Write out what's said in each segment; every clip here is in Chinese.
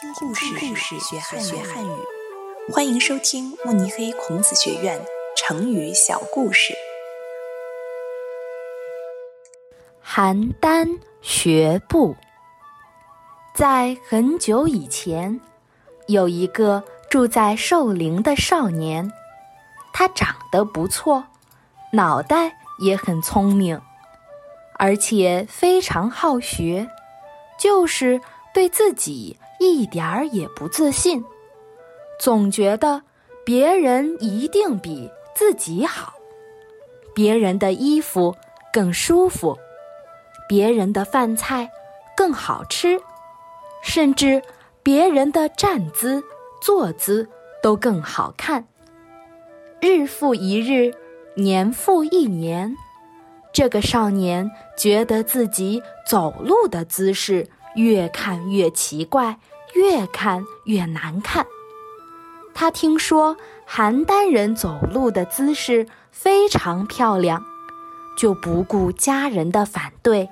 听故事，故事学汉学汉语。欢迎收听慕尼黑孔子学院成语小故事。邯郸学步。在很久以前，有一个住在寿陵的少年，他长得不错，脑袋也很聪明，而且非常好学，就是对自己。一点儿也不自信，总觉得别人一定比自己好，别人的衣服更舒服，别人的饭菜更好吃，甚至别人的站姿、坐姿都更好看。日复一日，年复一年，这个少年觉得自己走路的姿势越看越奇怪。越看越难看。他听说邯郸人走路的姿势非常漂亮，就不顾家人的反对，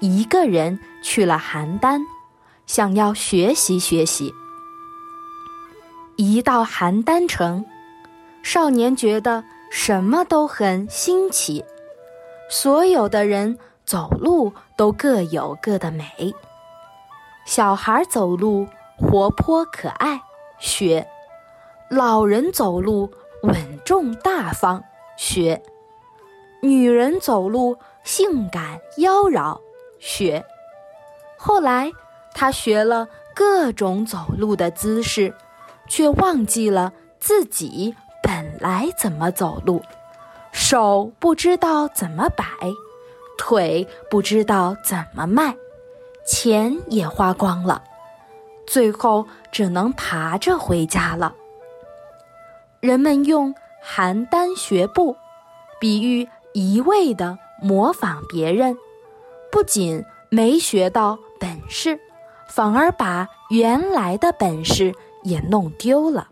一个人去了邯郸，想要学习学习。一到邯郸城，少年觉得什么都很新奇，所有的人走路都各有各的美，小孩走路。活泼可爱，学；老人走路稳重大方，学；女人走路性感妖娆，学。后来，他学了各种走路的姿势，却忘记了自己本来怎么走路：手不知道怎么摆，腿不知道怎么迈，钱也花光了。最后只能爬着回家了。人们用“邯郸学步”比喻一味的模仿别人，不仅没学到本事，反而把原来的本事也弄丢了。